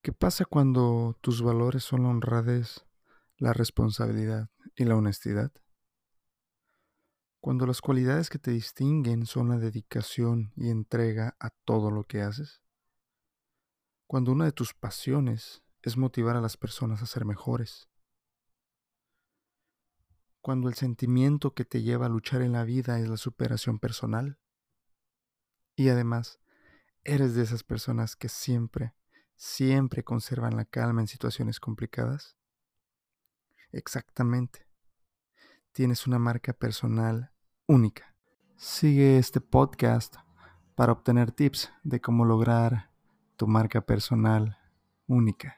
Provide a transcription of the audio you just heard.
¿Qué pasa cuando tus valores son la honradez, la responsabilidad y la honestidad? Cuando las cualidades que te distinguen son la dedicación y entrega a todo lo que haces. Cuando una de tus pasiones es motivar a las personas a ser mejores. Cuando el sentimiento que te lleva a luchar en la vida es la superación personal. Y además, eres de esas personas que siempre, siempre conservan la calma en situaciones complicadas. Exactamente. Tienes una marca personal única. Sigue este podcast para obtener tips de cómo lograr tu marca personal única.